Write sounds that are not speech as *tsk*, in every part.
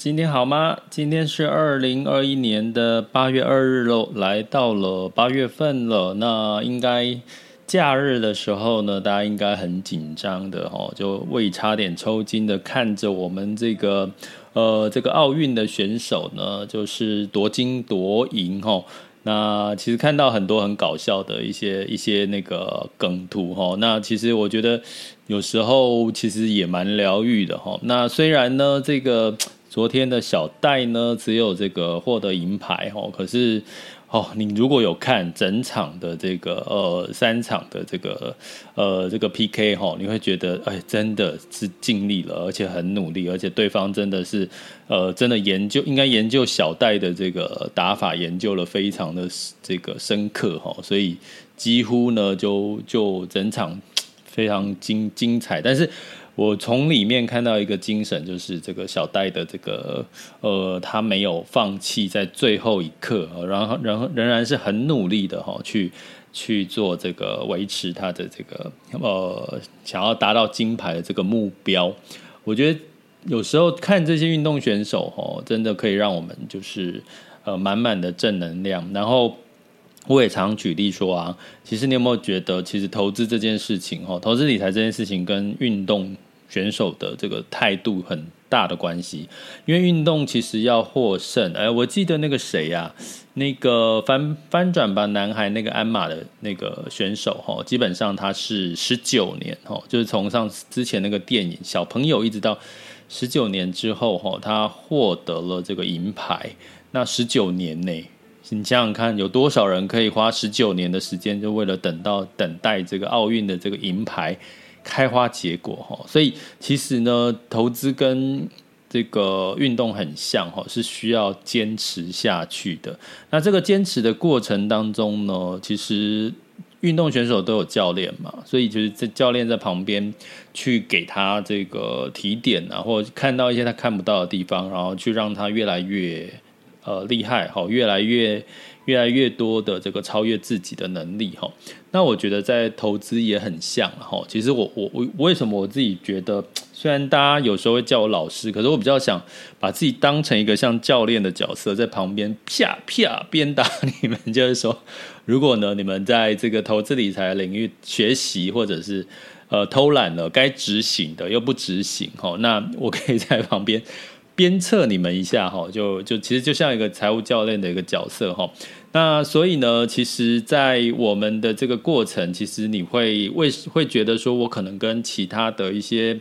今天好吗？今天是二零二一年的八月二日喽，来到了八月份了。那应该假日的时候呢，大家应该很紧张的哦，就胃差点抽筋的看着我们这个呃这个奥运的选手呢，就是夺金夺银哦。那其实看到很多很搞笑的一些一些那个梗图哈，那其实我觉得有时候其实也蛮疗愈的哈。那虽然呢，这个昨天的小戴呢只有这个获得银牌哦，可是。哦，你如果有看整场的这个呃三场的这个呃这个 PK 哈，你会觉得哎，真的是尽力了，而且很努力，而且对方真的是呃真的研究应该研究小戴的这个打法，研究了非常的这个深刻哈，所以几乎呢就就整场非常精精彩，但是。我从里面看到一个精神，就是这个小戴的这个呃，他没有放弃在最后一刻，然后然后仍然是很努力的哈，去去做这个维持他的这个呃，想要达到金牌的这个目标。我觉得有时候看这些运动选手哈，真的可以让我们就是呃满满的正能量。然后我也常举例说啊，其实你有没有觉得，其实投资这件事情哈，投资理财这件事情跟运动选手的这个态度很大的关系，因为运动其实要获胜。哎，我记得那个谁呀、啊，那个翻翻转吧男孩那个鞍马的那个选手哈，基本上他是十九年哈，就是从上之前那个电影小朋友一直到十九年之后哈，他获得了这个银牌。那十九年内，你想想看，有多少人可以花十九年的时间，就为了等到等待这个奥运的这个银牌？开花结果哈，所以其实呢，投资跟这个运动很像哈，是需要坚持下去的。那这个坚持的过程当中呢，其实运动选手都有教练嘛，所以就是在教练在旁边去给他这个提点啊，或者看到一些他看不到的地方，然后去让他越来越呃厉害哈，越来越。越来越多的这个超越自己的能力哈，那我觉得在投资也很像哈。其实我我我为什么我自己觉得，虽然大家有时候会叫我老师，可是我比较想把自己当成一个像教练的角色，在旁边啪啪鞭打你们，就是说，*laughs* 如果呢你们在这个投资理财领域学习或者是呃偷懒了，该执行的又不执行哈，那我可以在旁边鞭策你们一下哈，就就其实就像一个财务教练的一个角色哈。那所以呢，其实，在我们的这个过程，其实你会为会觉得说，我可能跟其他的一些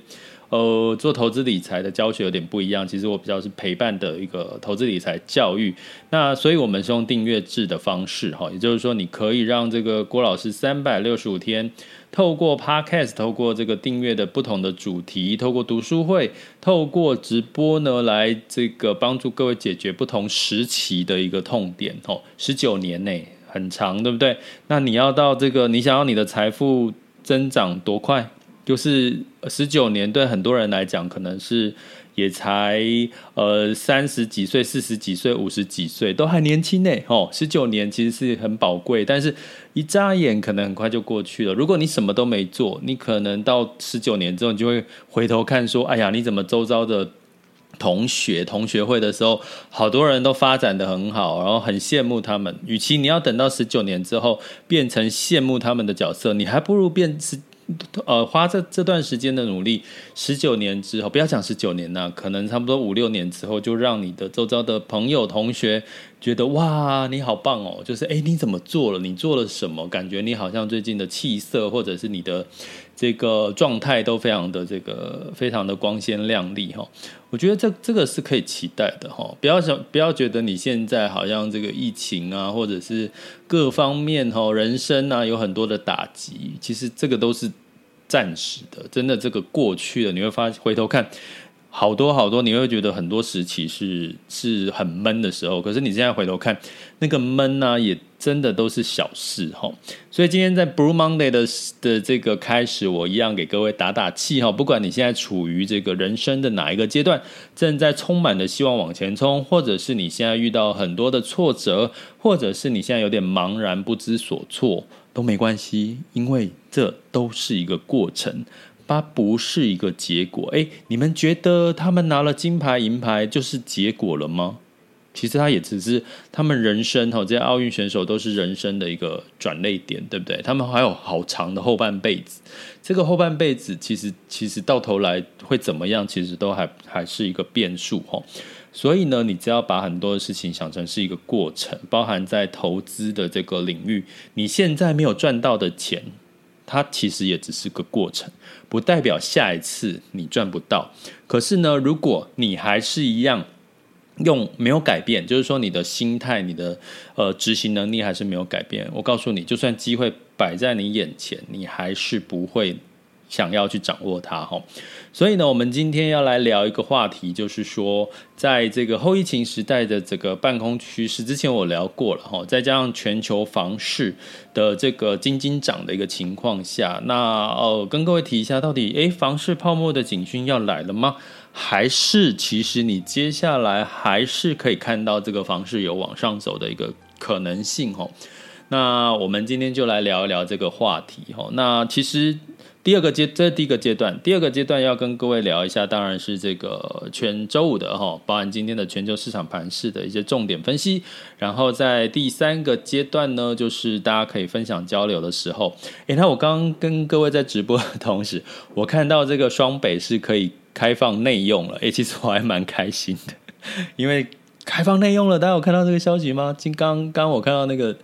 呃做投资理财的教学有点不一样。其实我比较是陪伴的一个投资理财教育。那所以我们是用订阅制的方式，哈，也就是说，你可以让这个郭老师三百六十五天。透过 Podcast，透过这个订阅的不同的主题，透过读书会，透过直播呢，来这个帮助各位解决不同时期的一个痛点。哦，十九年呢很长，对不对？那你要到这个，你想要你的财富增长多快？就是十九年，对很多人来讲，可能是。也才呃三十几岁、四十几岁、五十几岁，都还年轻呢。哦，十九年其实是很宝贵，但是一眨眼可能很快就过去了。如果你什么都没做，你可能到十九年之后，你就会回头看说：“哎呀，你怎么周遭的同学同学会的时候，好多人都发展的很好，然后很羡慕他们。与其你要等到十九年之后变成羡慕他们的角色，你还不如变成。”呃，花这这段时间的努力，十九年之后，不要讲十九年呐，可能差不多五六年之后，就让你的周遭的朋友、同学觉得哇，你好棒哦！就是哎，你怎么做了？你做了什么？感觉你好像最近的气色，或者是你的这个状态都非常的这个非常的光鲜亮丽哈。我觉得这这个是可以期待的哈。不要想不要觉得你现在好像这个疫情啊，或者是各方面哈，人生啊有很多的打击，其实这个都是暂时的。真的，这个过去了，你会发回头看。好多好多，你会觉得很多时期是是很闷的时候，可是你现在回头看，那个闷呢、也真的都是小事哈。所以今天在 Blue Monday 的的这个开始，我一样给各位打打气哈。不管你现在处于这个人生的哪一个阶段，正在充满的希望往前冲，或者是你现在遇到很多的挫折，或者是你现在有点茫然不知所措，都没关系，因为这都是一个过程。它不是一个结果，诶，你们觉得他们拿了金牌银牌就是结果了吗？其实他也只是他们人生哈，这些奥运选手都是人生的一个转捩点，对不对？他们还有好长的后半辈子，这个后半辈子其实其实到头来会怎么样，其实都还还是一个变数哈。所以呢，你只要把很多的事情想成是一个过程，包含在投资的这个领域，你现在没有赚到的钱。它其实也只是个过程，不代表下一次你赚不到。可是呢，如果你还是一样用没有改变，就是说你的心态、你的呃执行能力还是没有改变，我告诉你，就算机会摆在你眼前，你还是不会。想要去掌握它哈，所以呢，我们今天要来聊一个话题，就是说，在这个后疫情时代的这个半空趋势之前，我聊过了哈，再加上全球房市的这个金金涨的一个情况下，那呃，跟各位提一下，到底诶，房市泡沫的警讯要来了吗？还是其实你接下来还是可以看到这个房市有往上走的一个可能性哈？那我们今天就来聊一聊这个话题哈。那其实。第二个阶，这是第一个阶段。第二个阶段要跟各位聊一下，当然是这个全周五的哈，包含今天的全球市场盘势的一些重点分析。然后在第三个阶段呢，就是大家可以分享交流的时候。诶，那我刚刚跟各位在直播的同时，*laughs* 我看到这个双北是可以开放内用了。诶，其实我还蛮开心的，因为开放内用了。大家有看到这个消息吗？今刚刚我看到那个。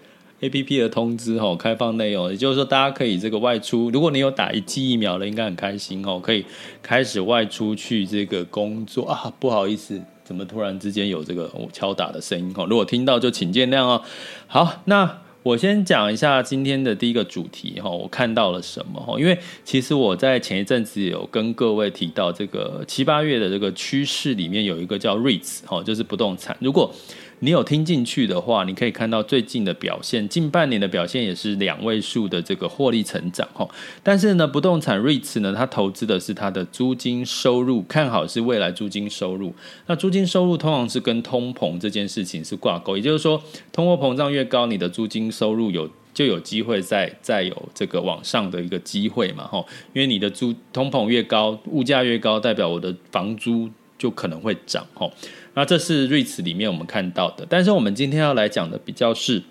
A P P 的通知吼，开放内容，也就是说，大家可以这个外出。如果你有打一剂疫苗了，应该很开心哦，可以开始外出去这个工作啊。不好意思，怎么突然之间有这个敲打的声音哦？如果听到就请见谅哦。好，那我先讲一下今天的第一个主题哈，我看到了什么哈？因为其实我在前一阵子有跟各位提到，这个七八月的这个趋势里面有一个叫 REITs 哈，就是不动产。如果你有听进去的话，你可以看到最近的表现，近半年的表现也是两位数的这个获利成长哈。但是呢，不动产 REITs 呢，它投资的是它的租金收入，看好是未来租金收入。那租金收入通常是跟通膨这件事情是挂钩，也就是说，通货膨胀越高，你的租金收入有就有机会再再有这个往上的一个机会嘛哈。因为你的租通膨越高，物价越高，代表我的房租就可能会涨哈。那这是 REITs 里面我们看到的，但是我们今天要来讲的比较是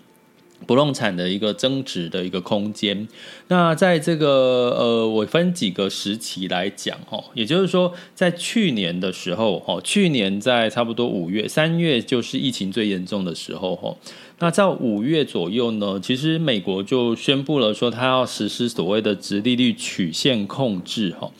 不动产的一个增值的一个空间。那在这个呃，我分几个时期来讲哈，也就是说，在去年的时候哈，去年在差不多五月、三月就是疫情最严重的时候哈。那在五月左右呢，其实美国就宣布了说，它要实施所谓的殖利率曲线控制哈。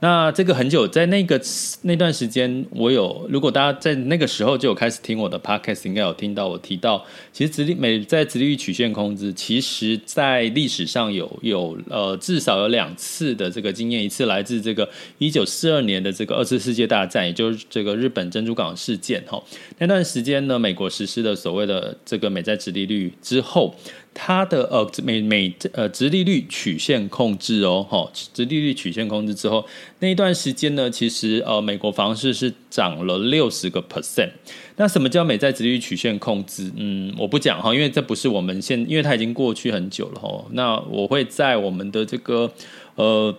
那这个很久，在那个那段时间，我有如果大家在那个时候就有开始听我的 podcast，应该有听到我提到，其实殖利美在殖利率曲线控制，其实在历史上有有呃至少有两次的这个经验，一次来自这个一九四二年的这个二次世界大战，也就是这个日本珍珠港事件哈，那段时间呢，美国实施了所谓的这个美债殖利率之后。它的呃美美呃直利率曲线控制哦，哈，直利率曲线控制之后，那一段时间呢，其实呃美国房市是涨了六十个 percent。那什么叫美债直利率曲线控制？嗯，我不讲哈，因为这不是我们现，因为它已经过去很久了哈。那我会在我们的这个呃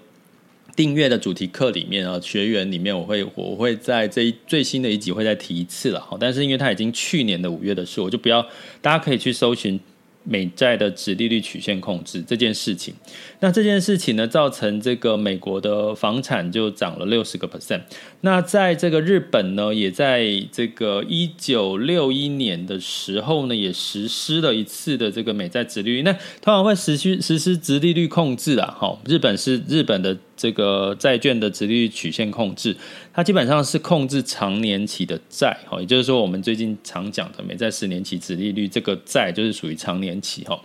订阅的主题课里面啊，学员里面我会我会在这一最新的一集会再提一次了哈。但是因为它已经去年的五月的事，我就不要，大家可以去搜寻。美债的殖利率曲线控制这件事情，那这件事情呢，造成这个美国的房产就涨了六十个 percent。那在这个日本呢，也在这个一九六一年的时候呢，也实施了一次的这个美债殖利率。那通常会实施实施殖利率控制啊，哈，日本是日本的。这个债券的殖利率曲线控制，它基本上是控制长年期的债，哈，也就是说，我们最近常讲的美债十年期殖利率，这个债就是属于长年期，哈。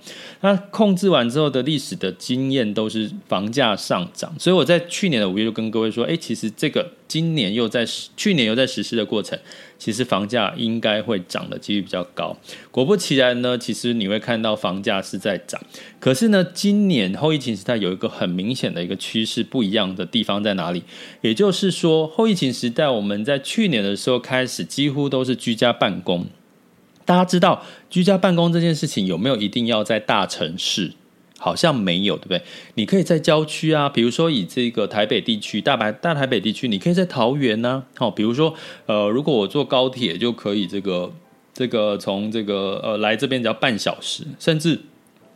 那控制完之后的历史的经验都是房价上涨，所以我在去年的五月就跟各位说，哎，其实这个。今年又在去年又在实施的过程，其实房价应该会涨的几率比较高。果不其然呢，其实你会看到房价是在涨。可是呢，今年后疫情时代有一个很明显的一个趋势不一样的地方在哪里？也就是说，后疫情时代我们在去年的时候开始几乎都是居家办公。大家知道居家办公这件事情有没有一定要在大城市？好像没有，对不对？你可以在郊区啊，比如说以这个台北地区、大白大台北地区，你可以在桃园呢、啊。好，比如说呃，如果我坐高铁就可以这个这个从这个呃来这边只要半小时，甚至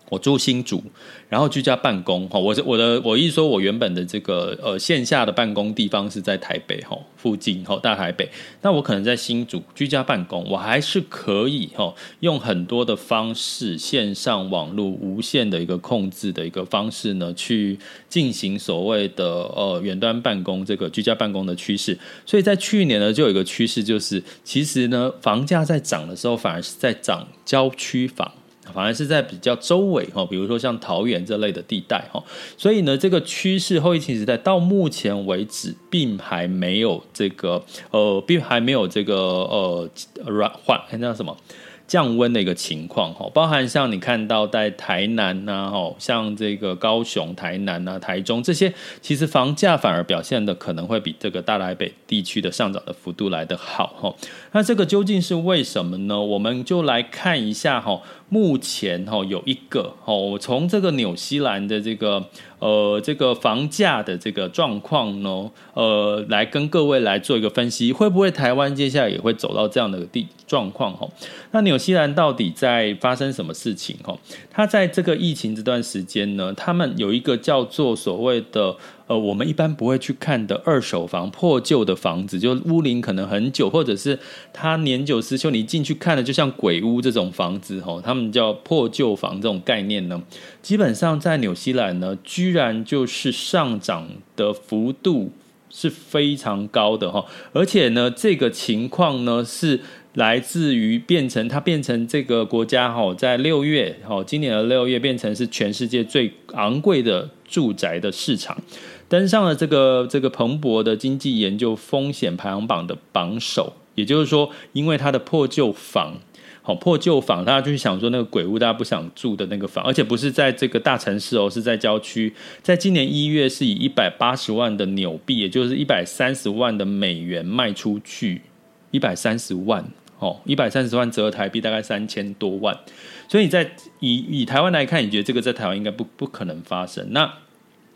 我住新竹。然后居家办公哈，我我的我一说，我原本的这个呃线下的办公地方是在台北哈附近哈大台北，那我可能在新竹居家办公，我还是可以哈用很多的方式，线上网络无线的一个控制的一个方式呢，去进行所谓的呃远端办公这个居家办公的趋势。所以在去年呢，就有一个趋势，就是其实呢房价在涨的时候，反而是在涨郊区房。反而是在比较周围哈，比如说像桃园这类的地带哈，所以呢，这个趋势后疫情时代到目前为止，并还没有这个呃，并还没有这个呃软缓，那叫什么？降温的一个情况哈，包含像你看到在台南呐哈，像这个高雄、台南啊、台中这些，其实房价反而表现的可能会比这个大台北地区的上涨的幅度来得好哈。那这个究竟是为什么呢？我们就来看一下哈，目前哈有一个哦，从这个纽西兰的这个。呃，这个房价的这个状况呢，呃，来跟各位来做一个分析，会不会台湾接下来也会走到这样的地状况？哈，那纽西兰到底在发生什么事情？哈，它在这个疫情这段时间呢，他们有一个叫做所谓的。呃，我们一般不会去看的二手房、破旧的房子，就屋龄可能很久，或者是它年久失修，你进去看的就像鬼屋这种房子，吼，他们叫破旧房这种概念呢，基本上在纽西兰呢，居然就是上涨的幅度是非常高的哈，而且呢，这个情况呢是。来自于变成它变成这个国家哈，在六月哈，今年的六月变成是全世界最昂贵的住宅的市场，登上了这个这个彭博的经济研究风险排行榜的榜首。也就是说，因为它的破旧房，好破旧房，大家就是想说那个鬼屋，大家不想住的那个房，而且不是在这个大城市哦，是在郊区。在今年一月是以一百八十万的纽币，也就是一百三十万的美元卖出去，一百三十万。哦，一百三十万折合台币大概三千多万，所以在以以台湾来看，你觉得这个在台湾应该不不可能发生？那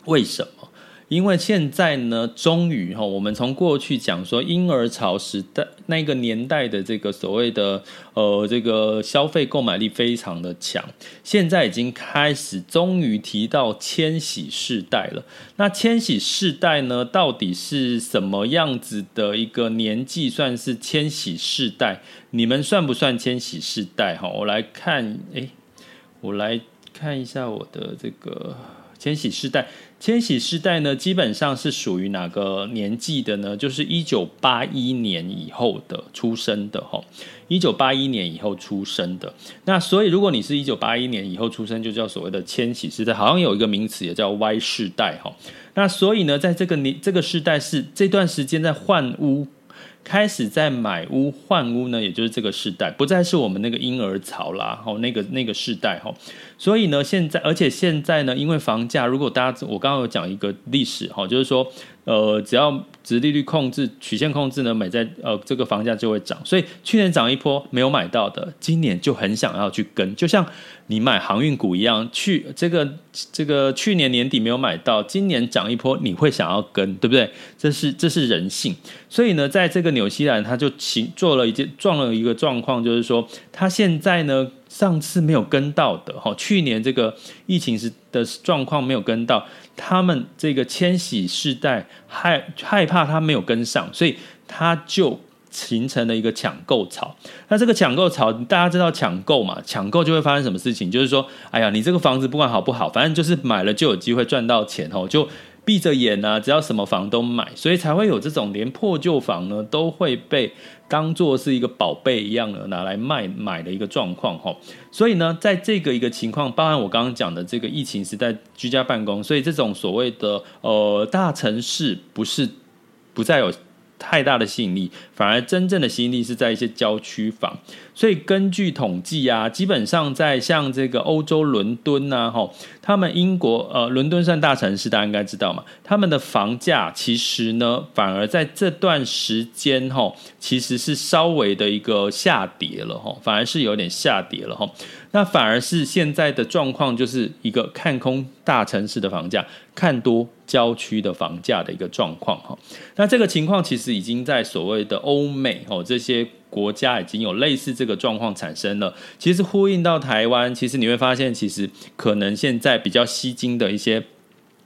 为什么？因为现在呢，终于哈，我们从过去讲说婴儿潮时代那个年代的这个所谓的呃这个消费购买力非常的强，现在已经开始终于提到千禧世代了。那千禧世代呢，到底是什么样子的一个年纪算是千禧世代？你们算不算千禧世代？哈，我来看，诶，我来看一下我的这个。千禧世代，千禧世代呢，基本上是属于哪个年纪的呢？就是一九八一年以后的出生的哈，一九八一年以后出生的。那所以，如果你是一九八一年以后出生，就叫所谓的千禧世代，好像有一个名词也叫 Y 世代哈。那所以呢，在这个年这个世代是这段时间在换屋。开始在买屋换屋呢，也就是这个时代，不再是我们那个婴儿潮啦，吼，那个那个时代，吼，所以呢，现在而且现在呢，因为房价，如果大家我刚刚有讲一个历史，哈，就是说，呃，只要殖利率控制曲线控制呢，美债呃这个房价就会涨，所以去年涨一波没有买到的，今年就很想要去跟，就像。你买航运股一样，去这个这个去年年底没有买到，今年涨一波，你会想要跟，对不对？这是这是人性。所以呢，在这个纽西兰，他就做了一件撞了一个状况，就是说，他现在呢，上次没有跟到的哈，去年这个疫情时的状况没有跟到，他们这个千禧世代害害怕他没有跟上，所以他就形成了一个抢购潮。那这个抢购潮，大家知道抢购嘛？抢购就会发生什么事情？就是说，哎呀，你这个房子不管好不好，反正就是买了就有机会赚到钱哦，就。闭着眼啊，只要什么房都买，所以才会有这种连破旧房呢都会被当做是一个宝贝一样的拿来卖买的一个状况哈。所以呢，在这个一个情况，包含我刚刚讲的这个疫情时代居家办公，所以这种所谓的呃大城市不是不再有。太大的吸引力，反而真正的吸引力是在一些郊区房。所以根据统计啊，基本上在像这个欧洲伦敦呐，哈，他们英国呃，伦敦算大城市，大家应该知道嘛。他们的房价其实呢，反而在这段时间哈，其实是稍微的一个下跌了哈，反而是有点下跌了哈。那反而是现在的状况，就是一个看空大城市的房价，看多郊区的房价的一个状况哈。那这个情况其实已经在所谓的欧美哦这些国家已经有类似这个状况产生了。其实呼应到台湾，其实你会发现，其实可能现在比较吸睛的一些。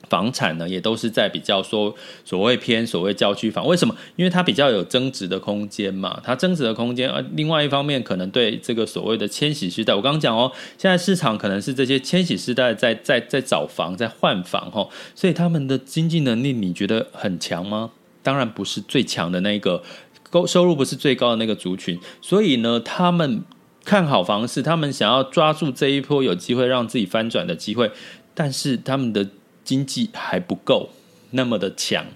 房产呢，也都是在比较说所谓偏所谓郊区房，为什么？因为它比较有增值的空间嘛，它增值的空间。呃，另外一方面，可能对这个所谓的千禧世代，我刚刚讲哦，现在市场可能是这些千禧世代在在在找房，在换房哦，所以他们的经济能力你觉得很强吗？当然不是最强的那个，高收入不是最高的那个族群，所以呢，他们看好房市，他们想要抓住这一波有机会让自己翻转的机会，但是他们的。经济还不够那么的强，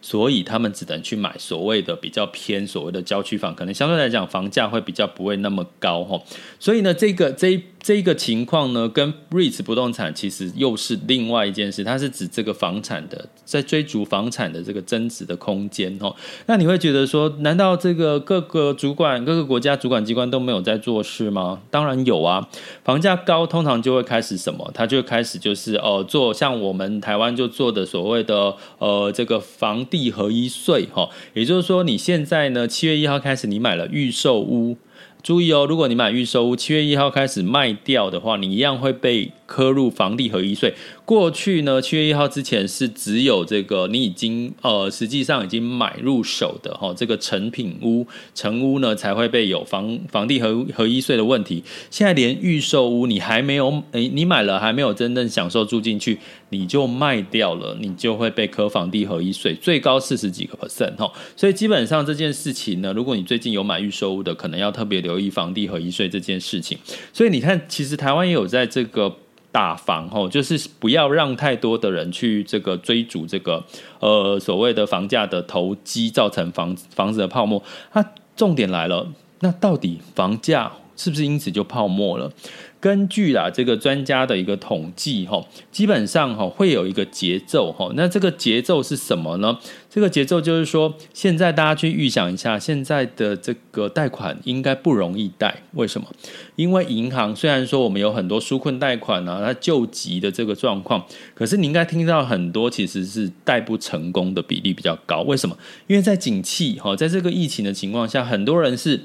所以他们只能去买所谓的比较偏所谓的郊区房，可能相对来讲房价会比较不会那么高哈。所以呢，这个这一。这一个情况呢，跟 REITs 不动产其实又是另外一件事，它是指这个房产的在追逐房产的这个增值的空间哦。那你会觉得说，难道这个各个主管、各个国家主管机关都没有在做事吗？当然有啊，房价高，通常就会开始什么？它就会开始就是哦，做像我们台湾就做的所谓的呃这个房地合一税哈，也就是说你现在呢，七月一号开始你买了预售屋。注意哦，如果你买预售屋，七月一号开始卖掉的话，你一样会被课入房地合一税。过去呢，七月一号之前是只有这个你已经呃实际上已经买入手的哈，这个成品屋、成屋呢才会被有房房地合合一税的问题。现在连预售屋你还没有诶，你买了还没有真正享受住进去，你就卖掉了，你就会被科房地合一税，最高四十几个 percent 哈。所以基本上这件事情呢，如果你最近有买预售屋的，可能要特别留意房地合一税这件事情。所以你看，其实台湾也有在这个。大房吼，就是不要让太多的人去这个追逐这个呃所谓的房价的投机，造成房房子的泡沫。那重点来了，那到底房价是不是因此就泡沫了？根据啦这个专家的一个统计哈，基本上哈会有一个节奏哈。那这个节奏是什么呢？这个节奏就是说，现在大家去预想一下，现在的这个贷款应该不容易贷。为什么？因为银行虽然说我们有很多纾困贷款啊，它救急的这个状况，可是你应该听到很多其实是贷不成功的比例比较高。为什么？因为在景气哈，在这个疫情的情况下，很多人是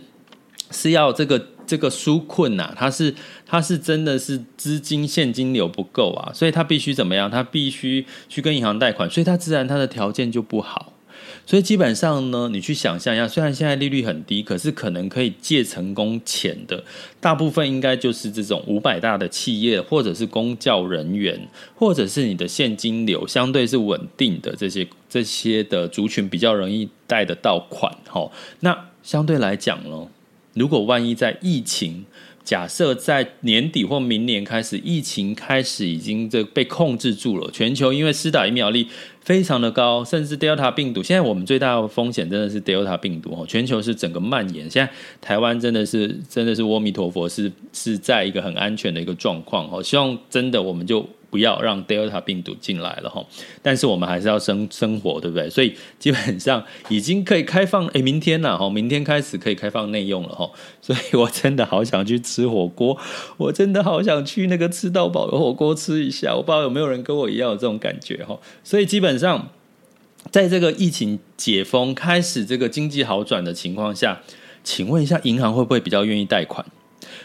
是要这个。这个纾困呐、它是它是真的是资金现金流不够啊，所以他必须怎么样？他必须去跟银行贷款，所以他自然他的条件就不好。所以基本上呢，你去想象一下，虽然现在利率很低，可是可能可以借成功钱的大部分应该就是这种五百大的企业，或者是公教人员，或者是你的现金流相对是稳定的这些这些的族群比较容易贷得到款。哈，那相对来讲呢？如果万一在疫情，假设在年底或明年开始，疫情开始已经这被控制住了，全球因为施打疫苗力非常的高，甚至 Delta 病毒，现在我们最大的风险真的是 Delta 病毒哦，全球是整个蔓延，现在台湾真的是真的是阿弥陀佛，是是在一个很安全的一个状况哦，希望真的我们就。不要让 Delta 病毒进来了哈，但是我们还是要生生活，对不对？所以基本上已经可以开放，诶，明天呐，哈，明天开始可以开放内用了哈，所以我真的好想去吃火锅，我真的好想去那个吃到饱的火锅吃一下，我不知道有没有人跟我一样有这种感觉哈。所以基本上，在这个疫情解封开始，这个经济好转的情况下，请问一下，银行会不会比较愿意贷款？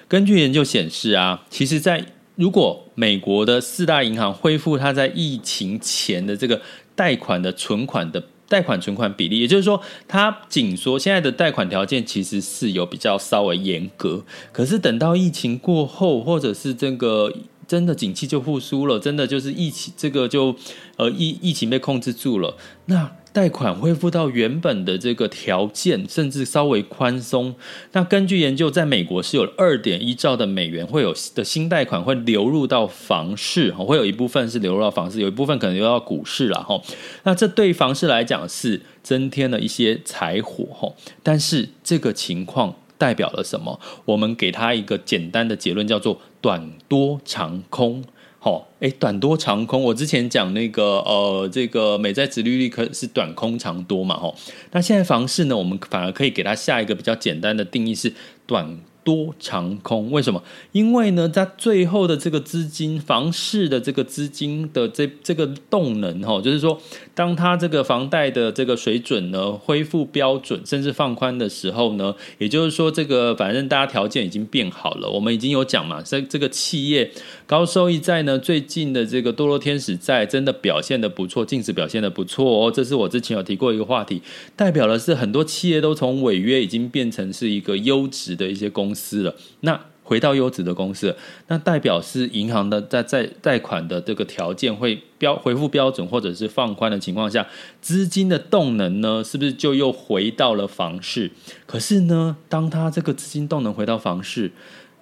根据研究显示啊，其实，在如果美国的四大银行恢复它在疫情前的这个贷款的存款的贷款存款比例，也就是说，它仅说现在的贷款条件其实是有比较稍微严格，可是等到疫情过后，或者是这个。真的景气就复苏了，真的就是疫情这个就呃疫疫情被控制住了，那贷款恢复到原本的这个条件，甚至稍微宽松。那根据研究，在美国是有二点一兆的美元会有的新贷款会流入到房市，会有一部分是流入到房市，有一部分可能流到股市了哈。那这对房市来讲是增添了一些柴火哈，但是这个情况。代表了什么？我们给他一个简单的结论，叫做短多长空。好，哎，短多长空。我之前讲那个呃，这个美债殖利率可是短空长多嘛？吼，那现在房市呢，我们反而可以给它下一个比较简单的定义是短。多长空？为什么？因为呢，在最后的这个资金房市的这个资金的这这个动能哈，就是说，当它这个房贷的这个水准呢恢复标准，甚至放宽的时候呢，也就是说，这个反正大家条件已经变好了。我们已经有讲嘛，在这个企业高收益债呢，最近的这个多头天使债真的表现的不错，净值表现的不错哦。这是我之前有提过一个话题，代表的是很多企业都从违约已经变成是一个优质的一些公司。司了，那回到优质的公司，那代表是银行的在在贷款的这个条件会标恢复标准或者是放宽的情况下，资金的动能呢，是不是就又回到了房市？可是呢，当他这个资金动能回到房市，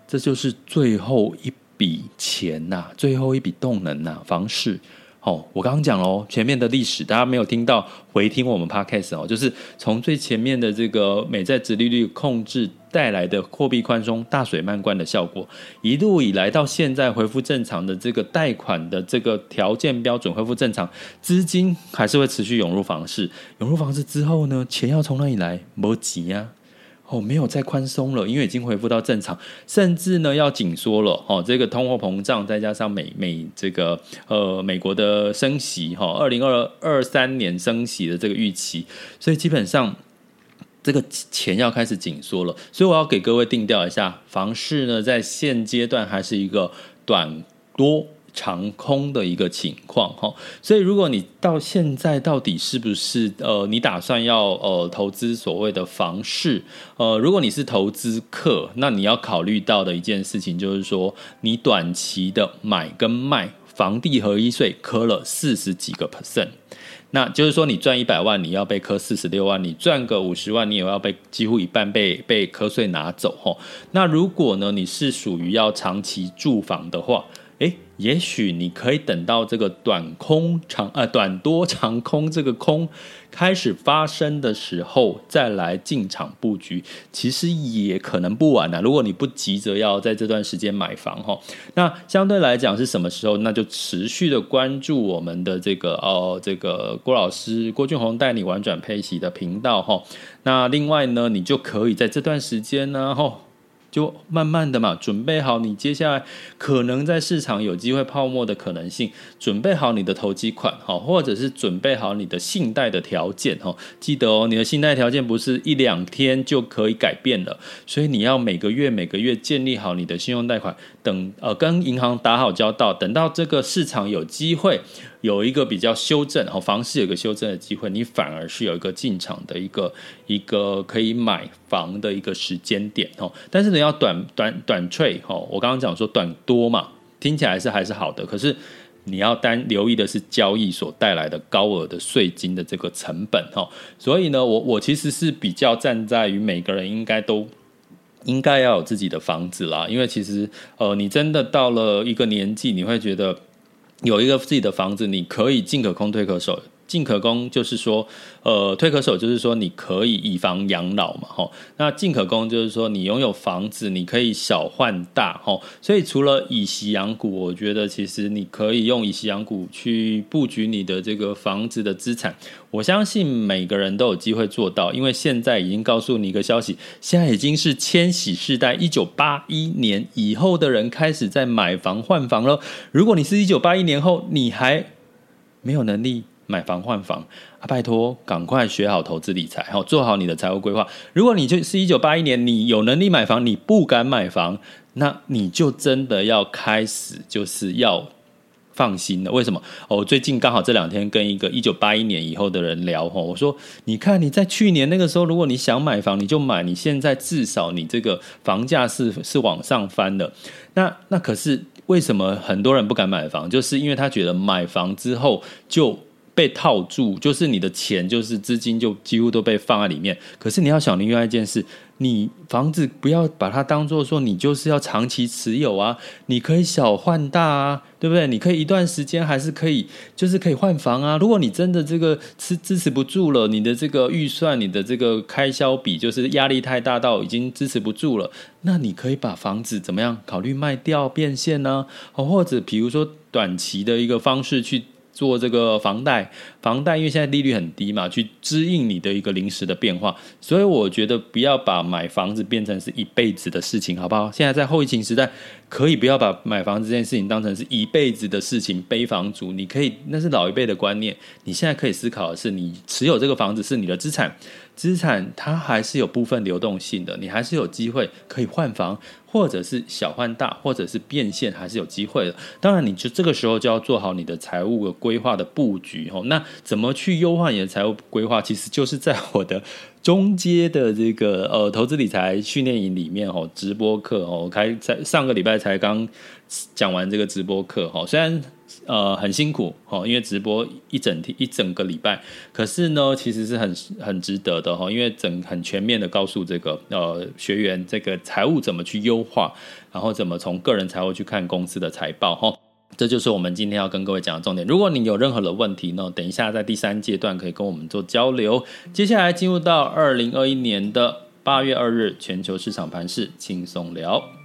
这就是最后一笔钱呐、最后一笔动能呐、房市。哦，我刚刚讲哦，前面的历史大家没有听到，回听我们 podcast 哦，就是从最前面的这个美债殖利率控制带来的货币宽松大水漫灌的效果，一路以来到现在恢复正常的这个贷款的这个条件标准恢复正常，资金还是会持续涌入房市，涌入房市之后呢，钱要从哪里来？没急呀。哦，没有再宽松了，因为已经恢复到正常，甚至呢要紧缩了。哦，这个通货膨胀再加上美美这个呃美国的升息，哈，二零二二三年升息的这个预期，所以基本上这个钱要开始紧缩了。所以我要给各位定调一下，房市呢在现阶段还是一个短多。长空的一个情况哈，所以如果你到现在到底是不是呃，你打算要呃投资所谓的房市呃，如果你是投资客，那你要考虑到的一件事情就是说，你短期的买跟卖房地合一税磕了四十几个 percent，那就是说你赚一百万，你要被扣四十六万，你赚个五十万，你也要被几乎一半被被课税拿走吼。那如果呢，你是属于要长期住房的话，诶，也许你可以等到这个短空长呃短多长空这个空开始发生的时候再来进场布局，其实也可能不晚呢、如果你不急着要在这段时间买房哈，那相对来讲是什么时候？那就持续的关注我们的这个哦，这个郭老师郭俊宏带你玩转配息的频道哈。那另外呢，你就可以在这段时间呢哈。就慢慢的嘛，准备好你接下来可能在市场有机会泡沫的可能性，准备好你的投机款哈，或者是准备好你的信贷的条件哈。记得哦，你的信贷条件不是一两天就可以改变了，所以你要每个月每个月建立好你的信用贷款，等呃跟银行打好交道，等到这个市场有机会。有一个比较修正，哦，房市有一个修正的机会，你反而是有一个进场的一个一个可以买房的一个时间点，哦，但是你要短短短 tray 哦，我刚刚讲说短多嘛，听起来是还是好的，可是你要单留意的是交易所带来的高额的税金的这个成本，哦，所以呢，我我其实是比较站在于每个人应该都应该要有自己的房子啦，因为其实呃，你真的到了一个年纪，你会觉得。有一个自己的房子，你可以进可攻退可守。进可攻就是说，呃，退可守就是说，你可以以房养老嘛，吼。那进可攻就是说，你拥有房子，你可以小换大，吼。所以除了以息养股，我觉得其实你可以用以息养股去布局你的这个房子的资产。我相信每个人都有机会做到，因为现在已经告诉你一个消息，现在已经是千禧世代，一九八一年以后的人开始在买房换房了。如果你是一九八一年后，你还没有能力。买房换房啊，拜托，赶快学好投资理财，好做好你的财务规划。如果你就是一九八一年，你有能力买房，你不敢买房，那你就真的要开始就是要。放心了，为什么？我最近刚好这两天跟一个一九八一年以后的人聊，我说，你看你在去年那个时候，如果你想买房，你就买，你现在至少你这个房价是是往上翻的。那那可是为什么很多人不敢买房？就是因为他觉得买房之后就。被套住，就是你的钱，就是资金，就几乎都被放在里面。可是你要想另外一件事，你房子不要把它当做说你就是要长期持有啊，你可以小换大啊，对不对？你可以一段时间还是可以，就是可以换房啊。如果你真的这个支支持不住了，你的这个预算，你的这个开销比就是压力太大到已经支持不住了，那你可以把房子怎么样？考虑卖掉变现呢？或者比如说短期的一个方式去。做这个房贷，房贷因为现在利率很低嘛，去支应你的一个临时的变化，所以我觉得不要把买房子变成是一辈子的事情，好不好？现在在后疫情时代，可以不要把买房子这件事情当成是一辈子的事情，背房主，你可以，那是老一辈的观念，你现在可以思考的是，你持有这个房子是你的资产。资产它还是有部分流动性的，你还是有机会可以换房，或者是小换大，或者是变现，还是有机会的。当然，你就这个时候就要做好你的财务的规划的布局哦。那怎么去优化你的财务规划？其实就是在我的中阶的这个呃投资理财训练营里面哦，直播课哦，开在上个礼拜才刚讲完这个直播课哈，虽然。呃，很辛苦哦，因为直播一整天一整个礼拜，可是呢，其实是很很值得的哈，因为整很全面的告诉这个呃学员这个财务怎么去优化，然后怎么从个人财务去看公司的财报哈，这就是我们今天要跟各位讲的重点。如果你有任何的问题呢，等一下在第三阶段可以跟我们做交流。接下来进入到二零二一年的八月二日全球市场盘势轻松聊。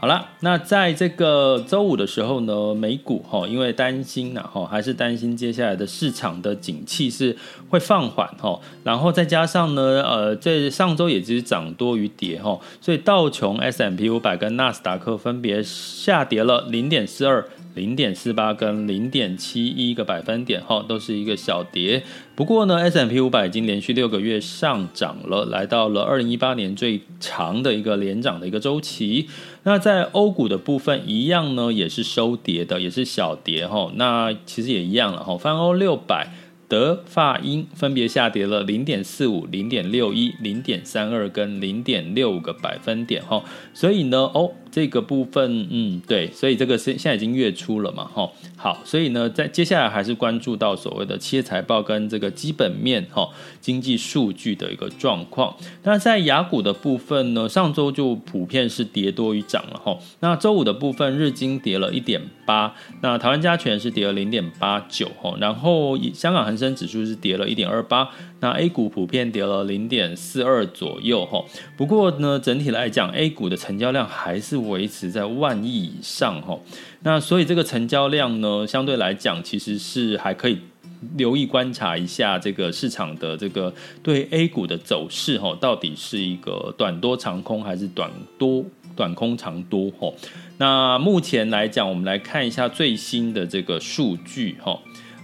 好了，那在这个周五的时候呢，美股哈，因为担心呐哈，还是担心接下来的市场的景气是会放缓哈，然后再加上呢，呃，这上周也只是涨多于跌哈，所以道琼 S M P 五百跟纳斯达克分别下跌了零点四二。零点四八跟零点七一个百分点，哈，都是一个小跌。不过呢，S M P 五百已经连续六个月上涨了，来到了二零一八年最长的一个连涨的一个周期。那在欧股的部分一样呢，也是收跌的，也是小跌，哈。那其实也一样了，哈。泛欧六百。德法英分别下跌了零点四五、零点六一、零点三二跟零点六五个百分点哈，所以呢，哦，这个部分，嗯，对，所以这个是现在已经月初了嘛，哈，好，所以呢，在接下来还是关注到所谓的企业财报跟这个基本面哈经济数据的一个状况。那在雅股的部分呢，上周就普遍是跌多于涨了哈。那周五的部分，日经跌了一点八，那台湾加权是跌了零点八九哈，然后香港恒生指数是跌了一点二八，那 A 股普遍跌了零点四二左右哈。不过呢，整体来讲，A 股的成交量还是维持在万亿以上哈。那所以这个成交量呢，相对来讲，其实是还可以留意观察一下这个市场的这个对 A 股的走势哈，到底是一个短多长空还是短多短空长多哈？那目前来讲，我们来看一下最新的这个数据哈。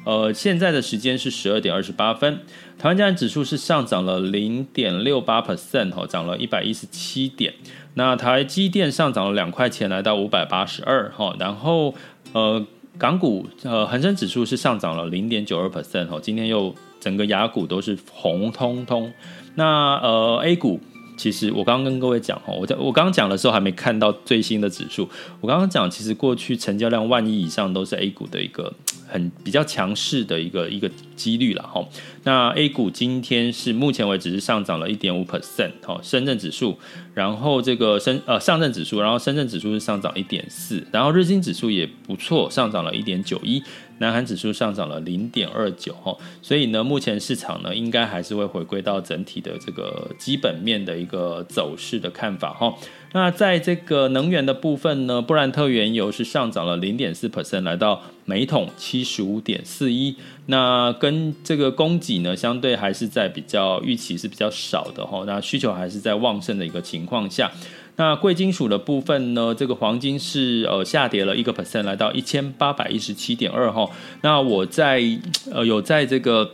呃，现在的时间是十二点二十八分，台湾加权指数是上涨了零点六八 percent，哈，涨了一百一十七点。那台积电上涨了两块钱，来到五百八十二，哈。然后，呃，港股呃恒生指数是上涨了零点九二 percent，哈。今天又整个亚股都是红彤彤。那呃 A 股，其实我刚刚跟各位讲，哈，我在我刚刚讲的时候还没看到最新的指数。我刚刚讲，其实过去成交量万亿以上都是 A 股的一个。很比较强势的一个一个几率了哈。那 A 股今天是目前为止是上涨了一点五 percent 哈，深圳指数，然后这个深呃上证指数，然后深圳指数是上涨一点四，然后日经指数也不错，上涨了一点九一，南韩指数上涨了零点二九哈。所以呢，目前市场呢应该还是会回归到整体的这个基本面的一个走势的看法哈。那在这个能源的部分呢，布兰特原油是上涨了零点四 percent，来到每桶七十五点四一。那跟这个供给呢，相对还是在比较预期是比较少的哈。那需求还是在旺盛的一个情况下。那贵金属的部分呢，这个黄金是呃下跌了一个 percent，来到一千八百一十七点二哈。那我在呃有在这个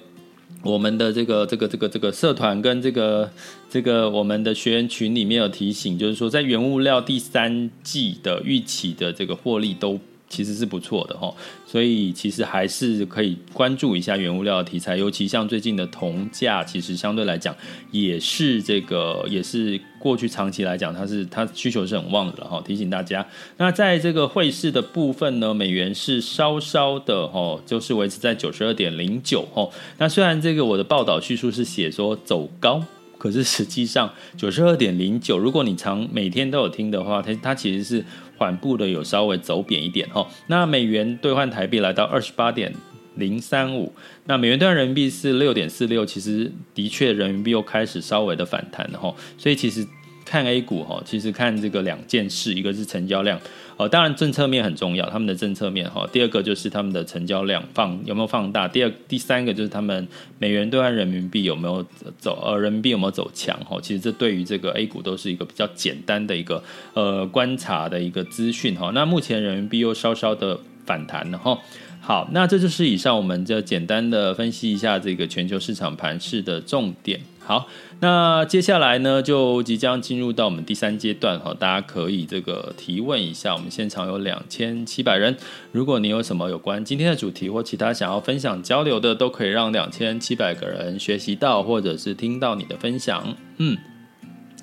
我们的这个这个这个这个社团跟这个这个我们的学员群里面有提醒，就是说在原物料第三季的预期的这个获利都。其实是不错的哈，所以其实还是可以关注一下原物料的题材，尤其像最近的铜价，其实相对来讲也是这个，也是过去长期来讲，它是它需求是很旺的哈。提醒大家，那在这个汇市的部分呢，美元是稍稍的哈，就是维持在九十二点零九哈。那虽然这个我的报道叙述是写说走高，可是实际上九十二点零九，如果你常每天都有听的话，它它其实是。缓步的有稍微走扁一点哈，那美元兑换台币来到二十八点零三五，那美元兑换人民币是六点四六，其实的确人民币又开始稍微的反弹了哈，所以其实。看 A 股哈，其实看这个两件事，一个是成交量，哦，当然政策面很重要，他们的政策面哈。第二个就是他们的成交量放有没有放大，第二第三个就是他们美元兑换人民币有没有走呃人民币有没有走强哈。其实这对于这个 A 股都是一个比较简单的一个呃观察的一个资讯哈。那目前人民币又稍稍的反弹了哈。好，那这就是以上我们就简单的分析一下这个全球市场盘势的重点。好，那接下来呢，就即将进入到我们第三阶段哈，大家可以这个提问一下。我们现场有两千七百人，如果你有什么有关今天的主题或其他想要分享交流的，都可以让两千七百个人学习到或者是听到你的分享。嗯。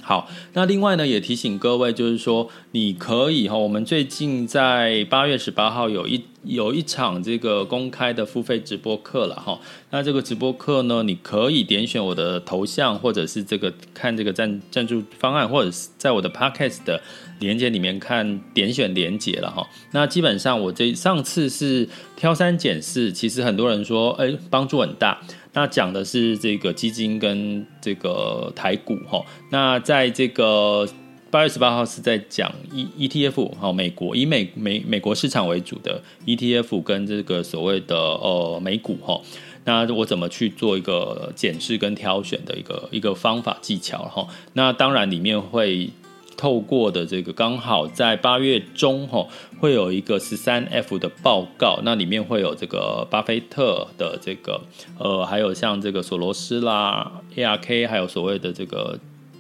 好，那另外呢，也提醒各位，就是说，你可以哈，我们最近在八月十八号有一有一场这个公开的付费直播课了哈。那这个直播课呢，你可以点选我的头像，或者是这个看这个赞赞助方案，或者是在我的 Podcast 的连接里面看点选连接了哈。那基本上我这上次是挑三拣四，其实很多人说，哎，帮助很大。那讲的是这个基金跟这个台股哈，那在这个八月十八号是在讲 E E T F 哈，美国以美美美国市场为主的 E T F 跟这个所谓的呃美股哈，那我怎么去做一个检视跟挑选的一个一个方法技巧哈，那当然里面会。透过的这个刚好在八月中哈，会有一个十三 F 的报告，那里面会有这个巴菲特的这个呃，还有像这个索罗斯啦、ARK，还有所谓的这个。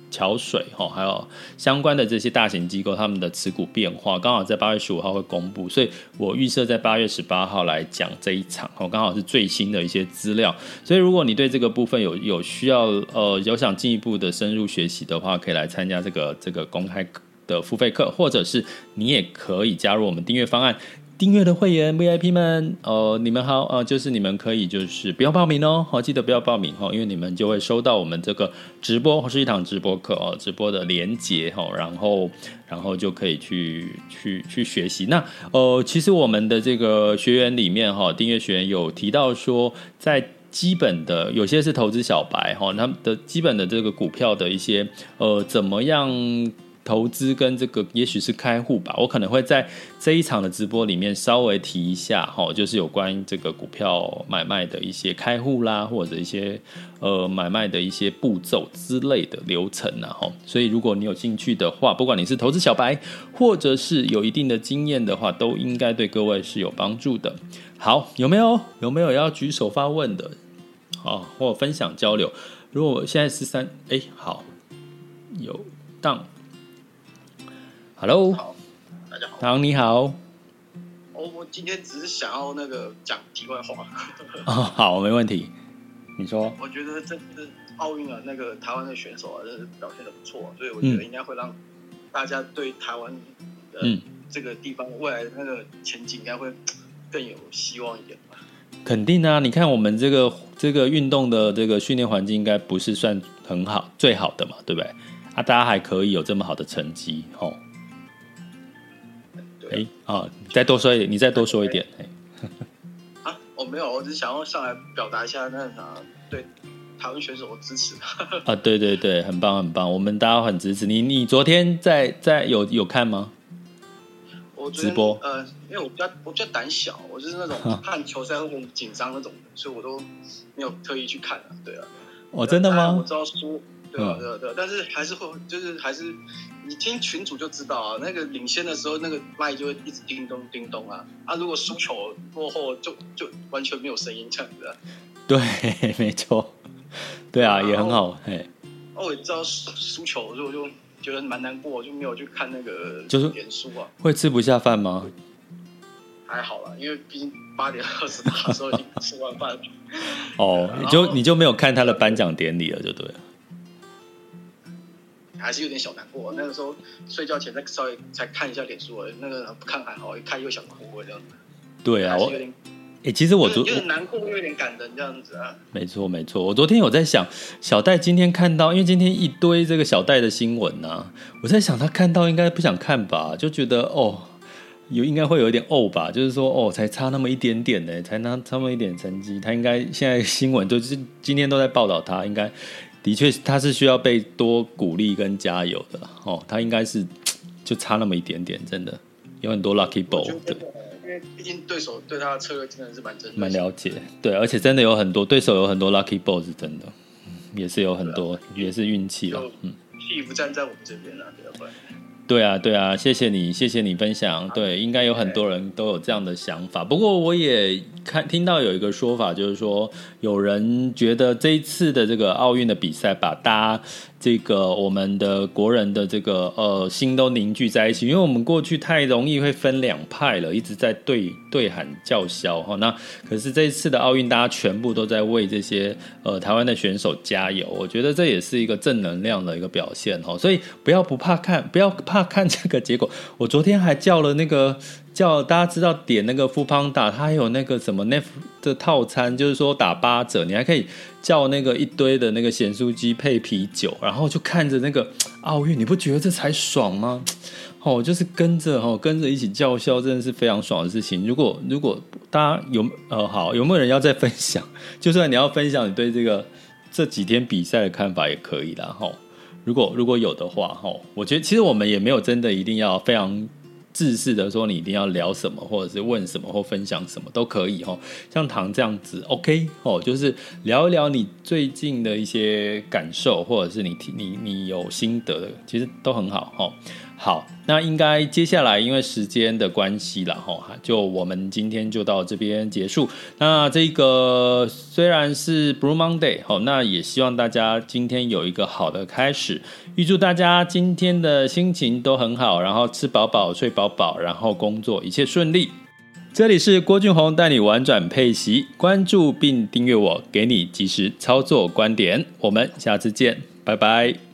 桥水哈，还有相关的这些大型机构，他们的持股变化刚好在八月十五号会公布，所以我预设在八月十八号来讲这一场，哦，刚好是最新的一些资料。所以如果你对这个部分有有需要，呃，有想进一步的深入学习的话，可以来参加这个这个公开的付费课，或者是你也可以加入我们订阅方案。订阅的会员 VIP 们，呃，你们好，呃，就是你们可以就是不要报名哦，好，记得不要报名哈，因为你们就会收到我们这个直播或是一堂直播课哦，直播的连接哈，然后然后就可以去去去学习。那呃，其实我们的这个学员里面哈，订阅学员有提到说，在基本的有些是投资小白哈，他们的基本的这个股票的一些呃，怎么样？投资跟这个也许是开户吧，我可能会在这一场的直播里面稍微提一下哈，就是有关这个股票买卖的一些开户啦，或者一些呃买卖的一些步骤之类的流程啊哈。所以如果你有兴趣的话，不管你是投资小白，或者是有一定的经验的话，都应该对各位是有帮助的。好，有没有有没有要举手发问的？好，或分享交流。如果现在是三，哎，好，有当。Hello，好，大家好，唐你好。我，我今天只是想要那个讲题外话。哦，好，没问题。你说。我觉得这次奥运啊，那个台湾的选手啊，真是表现的不错，所以我觉得应该会让大家对台湾的这个地方未来的那个前景应该会更有希望一点吧。肯定啊，你看我们这个这个运动的这个训练环境应该不是算很好最好的嘛，对不对？啊，大家还可以有这么好的成绩，哦。哎，啊，再多说一点，你再多说一点。啊，我没有，我只是想要上来表达一下那啥，对台湾选手的支持。*laughs* 啊，对对对，很棒很棒，我们大家很支持你。你昨天在在有有看吗？我直播呃，因为我比较我比较胆小，我就是那种看球赛会很紧张那种，所以我都没有特意去看啊。对啊，哦，真的吗？我知道输，对啊，对啊，对啊，但是还是会，就是还是你听群主就知道啊。那个领先的时候，那个麦就会一直叮咚叮咚啊。啊，如果输球过后就，就就完全没有声音这样子啊。对，没错。对啊，也很好。嘿，哦，我也知道输输球，所以我就。觉得蛮难过，就没有去看那个就是点数啊。会吃不下饭吗？还好啦，因为毕竟八点二十的时候已经吃完饭了。哦，*laughs* 你就你就没有看他的颁奖典礼了，就对了。还是有点小难过，那个时候睡觉前再稍微才看一下脸书，那个不看还好，一看又想哭这样。对啊，我。哎、欸，其实我昨有点难过，又有点感人这样子啊。没错，没错。我昨天有在想，小戴今天看到，因为今天一堆这个小戴的新闻呢、啊，我在想他看到应该不想看吧，就觉得哦，有应该会有一点哦吧，就是说哦，才差那么一点点呢，才拿差那么一点成绩，他应该现在新闻都是今天都在报道他，应该的确他是需要被多鼓励跟加油的哦，他应该是 *tsk* 就差那么一点点，真的有很多 lucky ball 对。因为毕竟对手对他的策略真的是蛮真的，蛮了解，对，而且真的有很多对手有很多 lucky balls，是真的，也是有很多，也是运气了，嗯，气不站在我们这边了，对吧？对对啊，对啊，谢谢你，谢谢你分享。对，应该有很多人都有这样的想法。不过我也看听到有一个说法，就是说有人觉得这一次的这个奥运的比赛，把大家这个我们的国人的这个呃心都凝聚在一起，因为我们过去太容易会分两派了，一直在对对喊叫嚣哈。那可是这一次的奥运，大家全部都在为这些呃台湾的选手加油，我觉得这也是一个正能量的一个表现哈。所以不要不怕看，不要怕。看这个结果，我昨天还叫了那个叫大家知道点那个 foodpanda，它还有那个什么 Netflix 的套餐，就是说打八折，你还可以叫那个一堆的那个咸酥鸡配啤酒，然后就看着那个 *tsk* 奥运，你不觉得这才爽吗？哦，就是跟着哦，跟着一起叫嚣，真的是非常爽的事情。如果如果大家有呃好，有没有人要再分享？就算你要分享你对这个这几天比赛的看法也可以啦。哈。如果如果有的话，吼，我觉得其实我们也没有真的一定要非常自式的说，你一定要聊什么，或者是问什么，或分享什么都可以，吼。像糖这样子，OK，哦，就是聊一聊你最近的一些感受，或者是你你你有心得的，其实都很好，吼。好，那应该接下来因为时间的关系了哈，就我们今天就到这边结束。那这个虽然是 Blue Monday，好，那也希望大家今天有一个好的开始。预祝大家今天的心情都很好，然后吃饱饱、睡饱饱，然后工作一切顺利。这里是郭俊宏带你玩转配息，关注并订阅我，给你及时操作观点。我们下次见，拜拜。